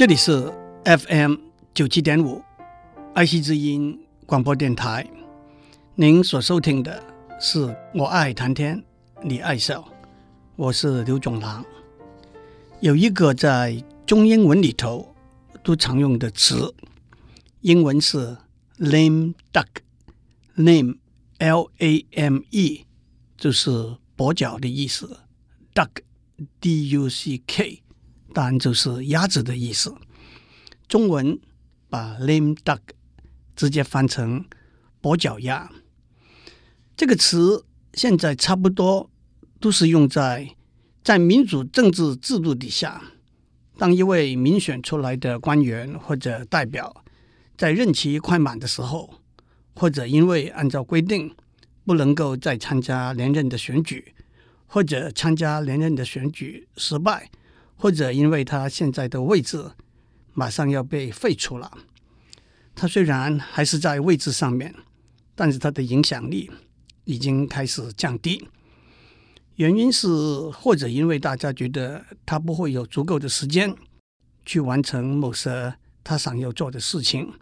这里是 FM 九七点五爱惜之音广播电台，您所收听的是我爱谈天，你爱笑，我是刘总郎。有一个在中英文里头都常用的词，英文是 lame duck，lame L A M E 就是跛脚的意思，duck D U C K。答案就是鸭子的意思。中文把 lame duck 直接翻成跛脚鸭。这个词现在差不多都是用在在民主政治制度底下，当一位民选出来的官员或者代表在任期快满的时候，或者因为按照规定不能够再参加连任的选举，或者参加连任的选举失败。或者因为他现在的位置马上要被废除了，他虽然还是在位置上面，但是他的影响力已经开始降低。原因是或者因为大家觉得他不会有足够的时间去完成某些他想要做的事情，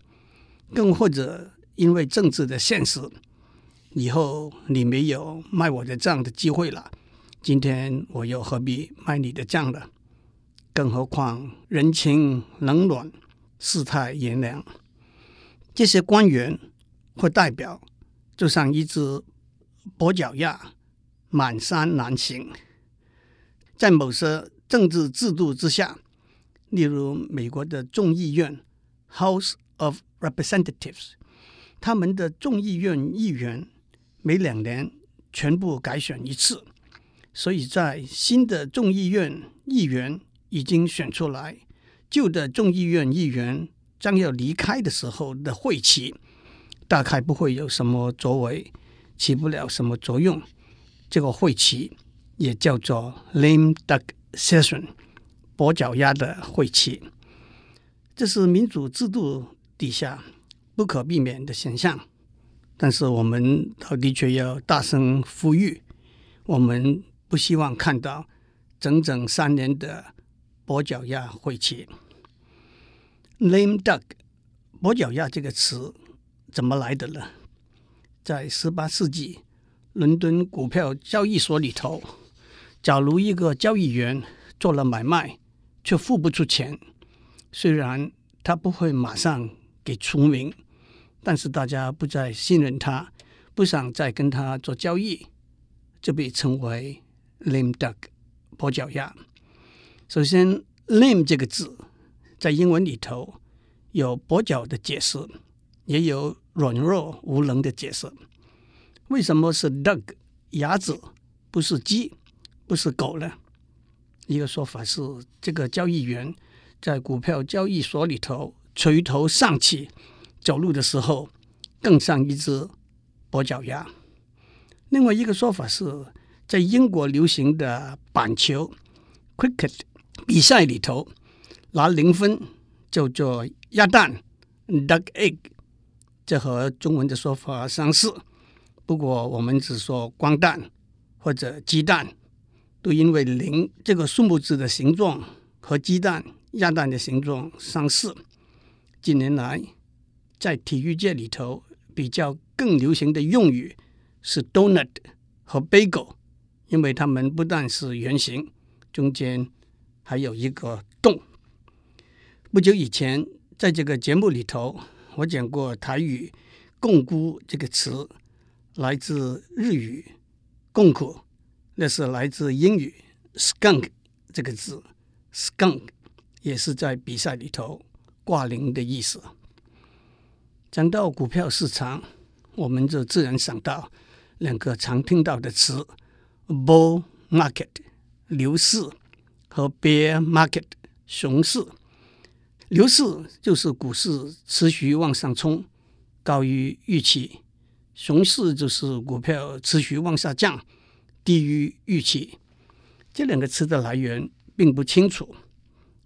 更或者因为政治的现实，以后你没有卖我的账的机会了，今天我又何必卖你的账呢？更何况人情冷暖，世态炎凉，这些官员或代表就像一只跛脚鸭，满山难行。在某些政治制度之下，例如美国的众议院 （House of Representatives），他们的众议院议员每两年全部改选一次，所以在新的众议院议员已经选出来，旧的众议院议员将要离开的时候的会期，大概不会有什么作为，起不了什么作用。这个会期也叫做 lame duck session，跛脚鸭的会期。这是民主制度底下不可避免的现象，但是我们的确要大声呼吁，我们不希望看到整整三年的。跛脚鸭会期，lame duck，跛脚鸭这个词怎么来的呢？在十八世纪伦敦股票交易所里头，假如一个交易员做了买卖却付不出钱，虽然他不会马上给除名，但是大家不再信任他，不想再跟他做交易，就被称为 lame duck，跛脚鸭。首先，lame 这个字在英文里头有跛脚的解释，也有软弱无能的解释。为什么是 duck 鸭子，不是鸡，不是狗呢？一个说法是，这个交易员在股票交易所里头垂头丧气，走路的时候更像一只跛脚鸭。另外一个说法是在英国流行的板球 cricket。比赛里头拿零分叫做鸭蛋 （duck egg），这和中文的说法相似。不过我们只说光蛋或者鸡蛋，都因为零这个数目字的形状和鸡蛋、鸭蛋的形状相似。近年来，在体育界里头比较更流行的用语是 donut 和 bagel，因为它们不但是圆形，中间。还有一个洞。不久以前，在这个节目里头，我讲过台语“共辜”这个词，来自日语“共苦”，那是来自英语 “skunk” 这个字，“skunk” 也是在比赛里头挂零的意思。讲到股票市场，我们就自然想到两个常听到的词：“bull market” 牛市。和 bear market 熊市，牛市就是股市持续往上冲，高于预期；熊市就是股票持续往下降，低于预期。这两个词的来源并不清楚。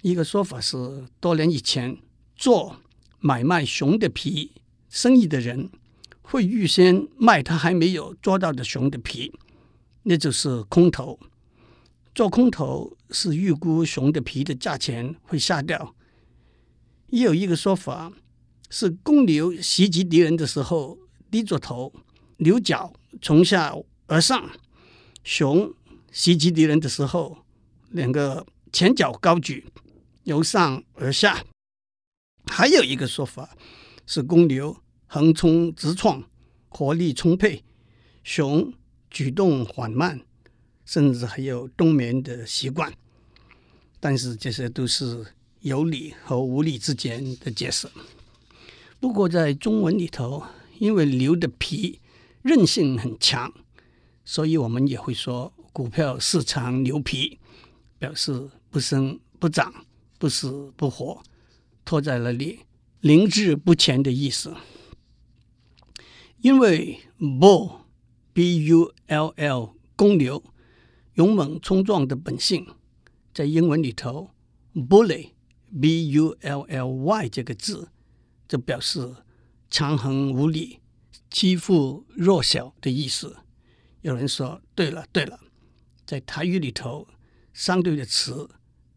一个说法是，多年以前做买卖熊的皮生意的人，会预先卖他还没有抓到的熊的皮，那就是空头。做空头是预估熊的皮的价钱会下掉，也有一个说法是公牛袭击敌人的时候低着头，牛角从下而上；熊袭击敌人的时候，两个前脚高举，由上而下。还有一个说法是公牛横冲直撞，活力充沛；熊举动缓慢，甚至还有冬眠的习惯。但是这些都是有理和无理之间的解释。不过在中文里头，因为牛的皮韧性很强，所以我们也会说股票市场牛皮，表示不生不长、不死不活。拖在那里，停滞不前的意思。因为 bull b u l l 公牛勇猛冲撞的本性，在英文里头，bully b u l l y 这个字就表示强横无理、欺负弱小的意思。有人说：“对了，对了，在台语里头，相对的词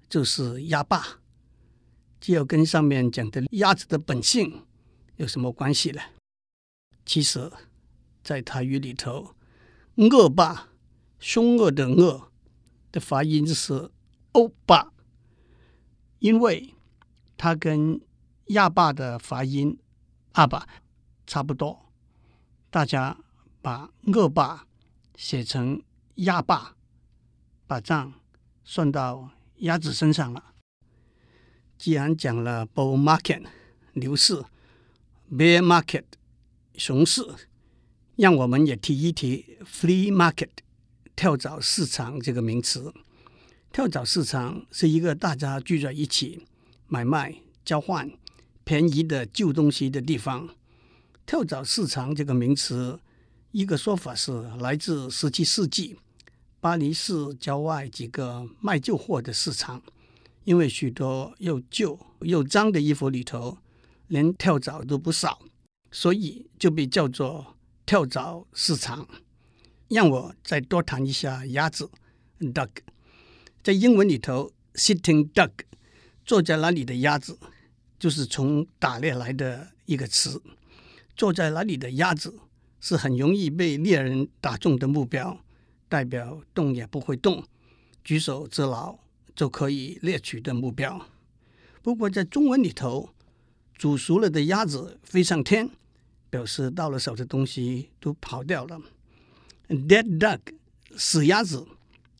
就是鸭霸。”这又跟上面讲的鸭子的本性有什么关系呢？其实，在台语里头，“恶霸”凶恶的“恶”的发音是“欧巴”，因为它跟亚霸的发音“阿巴”差不多。大家把“恶霸”写成“亚霸”，把账算到鸭子身上了。既然讲了 bull market 牛市，bear market 熊市，让我们也提一提 flea market 跳蚤市场这个名词。跳蚤市场是一个大家聚在一起买卖、交换便宜的旧东西的地方。跳蚤市场这个名词，一个说法是来自十七世纪巴黎市郊外几个卖旧货的市场。因为许多又旧又脏的衣服里头，连跳蚤都不少，所以就被叫做跳蚤市场。让我再多谈一下鸭子 （duck）。在英文里头，sitting duck，坐在那里的鸭子，就是从打猎来的一个词。坐在那里的鸭子是很容易被猎人打中的目标，代表动也不会动，举手之劳。就可以猎取的目标。不过在中文里头，煮熟了的鸭子飞上天，表示到了手的东西都跑掉了。Dead duck，死鸭子，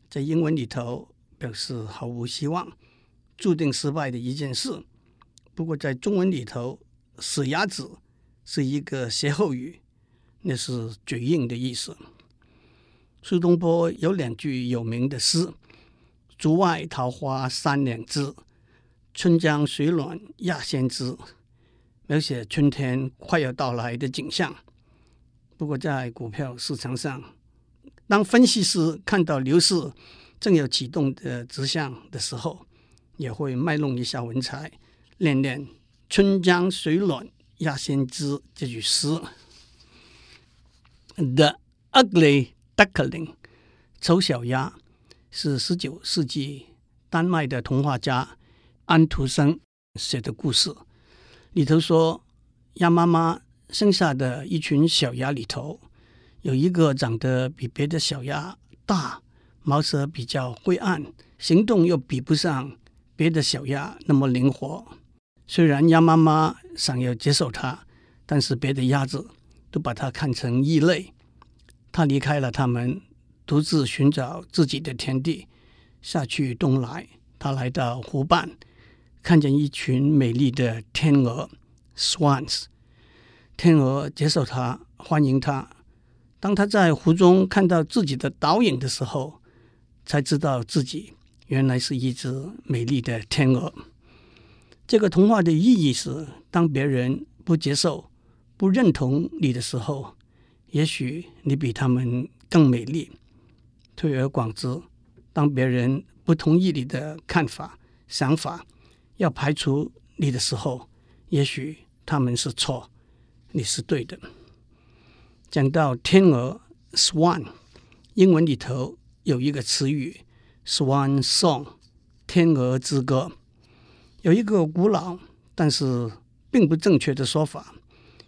在英文里头表示毫无希望、注定失败的一件事。不过在中文里头，死鸭子是一个歇后语，那是嘴硬的意思。苏东坡有两句有名的诗。竹外桃花三两枝，春江水暖鸭先知。描写春天快要到来的景象。不过，在股票市场上，当分析师看到牛市正要启动的迹象的时候，也会卖弄一下文采，练练“春江水暖鸭先知”这句诗。The ugly duckling，丑小鸭。是十九世纪丹麦的童话家安徒生写的故事，里头说，鸭妈妈生下的一群小鸭里头，有一个长得比别的小鸭大，毛色比较灰暗，行动又比不上别的小鸭那么灵活。虽然鸭妈妈想要接受它，但是别的鸭子都把它看成异类。它离开了它们。独自寻找自己的天地，夏去冬来，他来到湖畔，看见一群美丽的天鹅 （swans）。天鹅接受他，欢迎他。当他在湖中看到自己的倒影的时候，才知道自己原来是一只美丽的天鹅。这个童话的意义是：当别人不接受、不认同你的时候，也许你比他们更美丽。推而广之，当别人不同意你的看法、想法，要排除你的时候，也许他们是错，你是对的。讲到天鹅 （swan），英文里头有一个词语 （swan song），天鹅之歌。有一个古老但是并不正确的说法。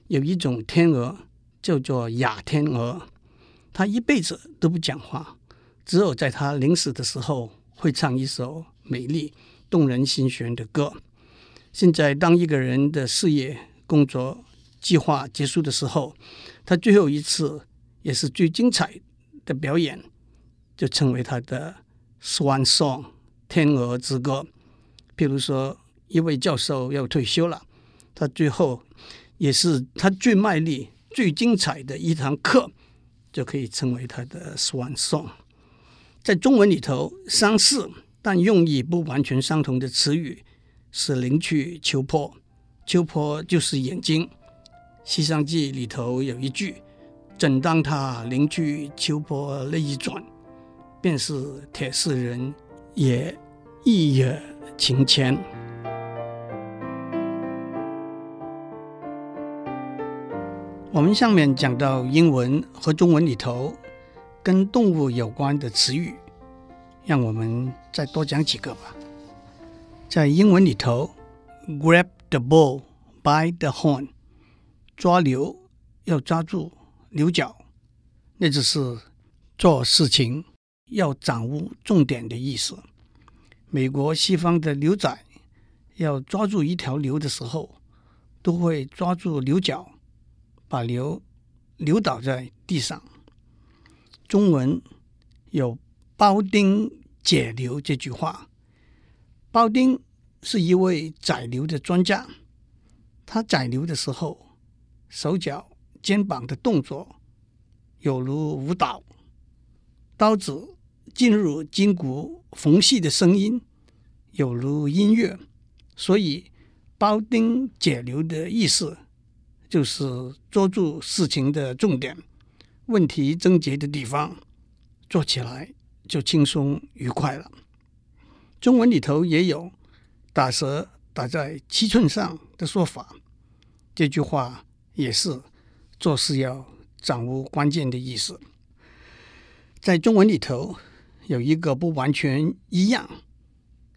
有一种天鹅叫做哑天鹅，它一辈子都不讲话，只有在它临死的时候会唱一首美丽动人心弦的歌。现在，当一个人的事业、工作计划结束的时候，他最后一次也是最精彩的表演，就成为他的 Swan Song 天鹅之歌。譬如说，一位教授要退休了，他最后也是他最卖力、最精彩的一堂课，就可以成为他的 Swan Song。在中文里头，相似但用意不完全相同的词语。是灵去秋波，秋波就是眼睛。《西厢记》里头有一句：“正当他临去秋波那一转，便是铁狮人也一跃情牵。”我们上面讲到英文和中文里头跟动物有关的词语，让我们再多讲几个吧。在英文里头，grab the bull by the horn，抓牛要抓住牛角，那就是做事情要掌握重点的意思。美国西方的牛仔要抓住一条牛的时候，都会抓住牛角，把牛扭倒在地上。中文有“庖丁解牛”这句话。庖丁是一位宰牛的专家，他宰牛的时候，手脚、肩膀的动作有如舞蹈，刀子进入筋骨缝隙的声音有如音乐，所以庖丁解牛的意思就是捉住事情的重点，问题症结的地方，做起来就轻松愉快了。中文里头也有“打蛇打在七寸上”的说法，这句话也是做事要掌握关键的意思。在中文里头有一个不完全一样，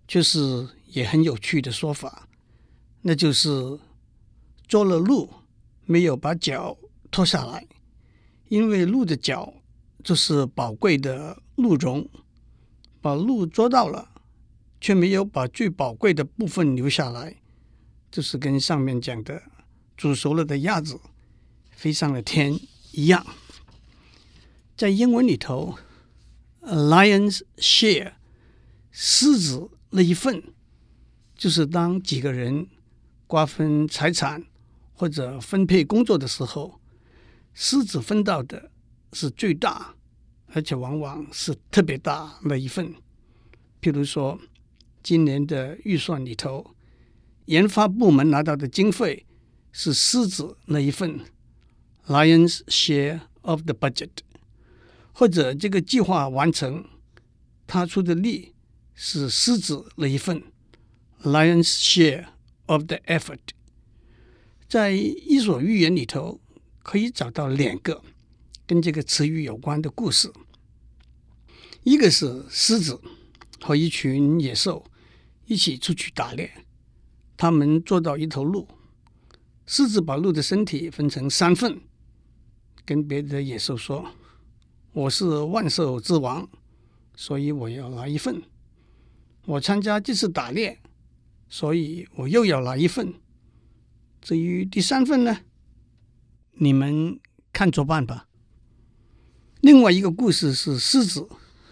就是也很有趣的说法，那就是捉了鹿没有把脚脱下来，因为鹿的脚就是宝贵的鹿茸，把鹿捉到了。却没有把最宝贵的部分留下来，就是跟上面讲的煮熟了的鸭子飞上了天一样。在英文里头，a lion's share，狮子那一份，就是当几个人瓜分财产或者分配工作的时候，狮子分到的是最大，而且往往是特别大那一份。譬如说。今年的预算里头，研发部门拿到的经费是狮子那一份 （Lion's share of the budget），或者这个计划完成，他出的力是狮子那一份 （Lion's share of the effort）。在伊索寓言里头，可以找到两个跟这个词语有关的故事，一个是狮子和一群野兽。一起出去打猎，他们捉到一头鹿，狮子把鹿的身体分成三份，跟别的野兽说：“我是万兽之王，所以我要拿一份。我参加这次打猎，所以我又要拿一份。至于第三份呢，你们看着办吧。”另外一个故事是狮子、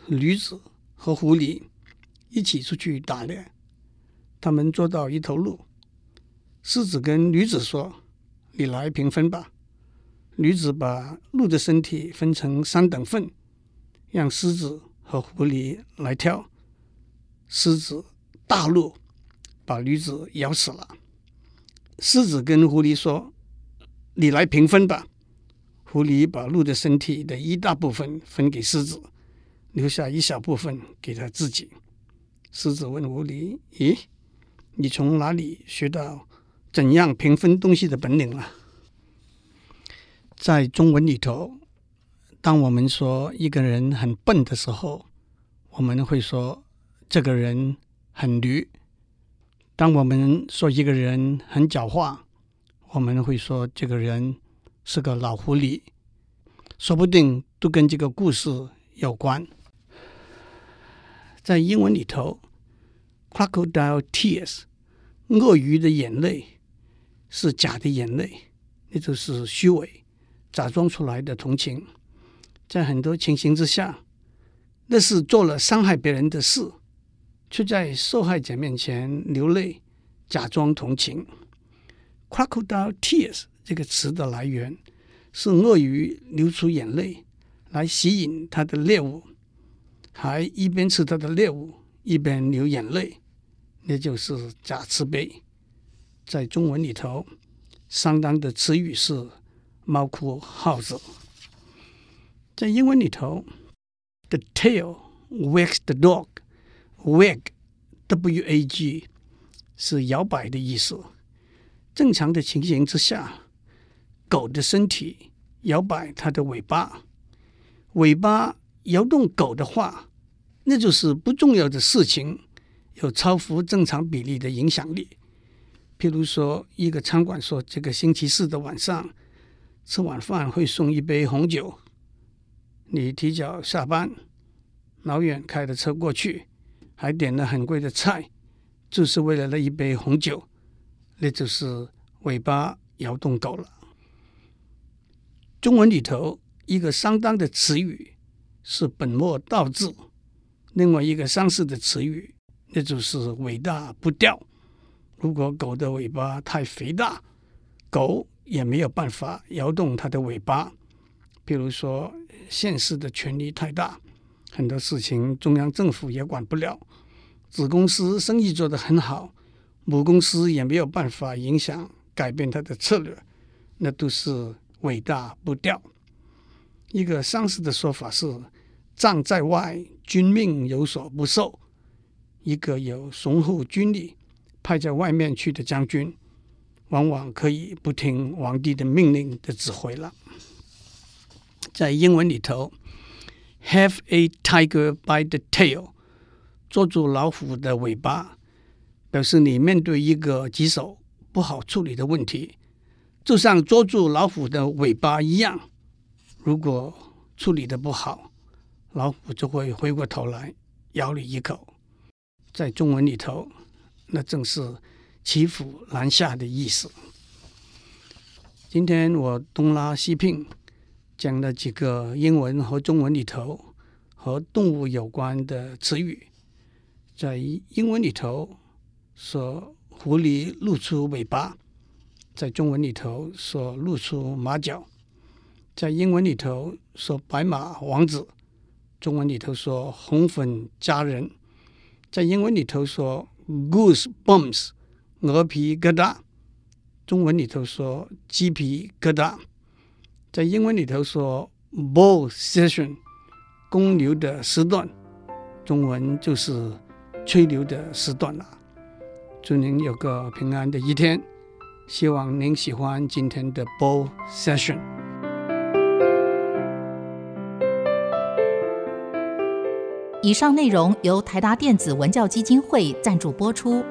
驴子和狐狸一起出去打猎。他们捉到一头鹿，狮子跟驴子说：“你来平分吧。”驴子把鹿的身体分成三等份，让狮子和狐狸来挑。狮子大怒，把驴子咬死了。狮子跟狐狸说：“你来平分吧。”狐狸把鹿的身体的一大部分分给狮子，留下一小部分给他自己。狮子问狐狸：“咦？”你从哪里学到怎样平分东西的本领啊？在中文里头，当我们说一个人很笨的时候，我们会说这个人很驴。当我们说一个人很狡猾，我们会说这个人是个老狐狸，说不定都跟这个故事有关。在英文里头，crocodile tears，鳄鱼的眼泪是假的眼泪，那就是虚伪、假装出来的同情。在很多情形之下，那是做了伤害别人的事。却在受害者面前流泪，假装同情。Crocodile tears 这个词的来源是鳄鱼流出眼泪来吸引它的猎物，还一边吃它的猎物一边流眼泪，那就是假慈悲。在中文里头，相当的词语是猫哭耗子。在英文里头，The tail wags the dog。Wag, W-A-G，是摇摆的意思。正常的情形之下，狗的身体摇摆它的尾巴，尾巴摇动狗的话，那就是不重要的事情，有超乎正常比例的影响力。譬如说，一个餐馆说这个星期四的晚上吃晚饭会送一杯红酒，你提早下班，老远开着车过去。还点了很贵的菜，就是为了那一杯红酒，那就是尾巴摇动狗了。中文里头一个相当的词语是本末倒置，另外一个相似的词语那就是尾大不掉。如果狗的尾巴太肥大，狗也没有办法摇动它的尾巴。比如说，现实的权力太大。很多事情中央政府也管不了，子公司生意做得很好，母公司也没有办法影响改变它的策略，那都是尾大不掉。一个相似的说法是“将在外，军命有所不受”。一个有雄厚军力派在外面去的将军，往往可以不听皇帝的命令的指挥了。在英文里头。Have a tiger by the tail，捉住老虎的尾巴，表示你面对一个棘手、不好处理的问题，就像捉住老虎的尾巴一样。如果处理的不好，老虎就会回过头来咬你一口。在中文里头，那正是骑虎难下的意思。今天我东拉西拼。讲了几个英文和中文里头和动物有关的词语，在英文里头说狐狸露出尾巴，在中文里头说露出马脚，在英文里头说白马王子，中文里头说红粉佳人，在英文里头说 goosebumps 鹅皮疙瘩，中文里头说鸡皮疙瘩。在英文里头说 bull session，公牛的时段，中文就是吹牛的时段了。祝您有个平安的一天，希望您喜欢今天的 bull session。以上内容由台达电子文教基金会赞助播出。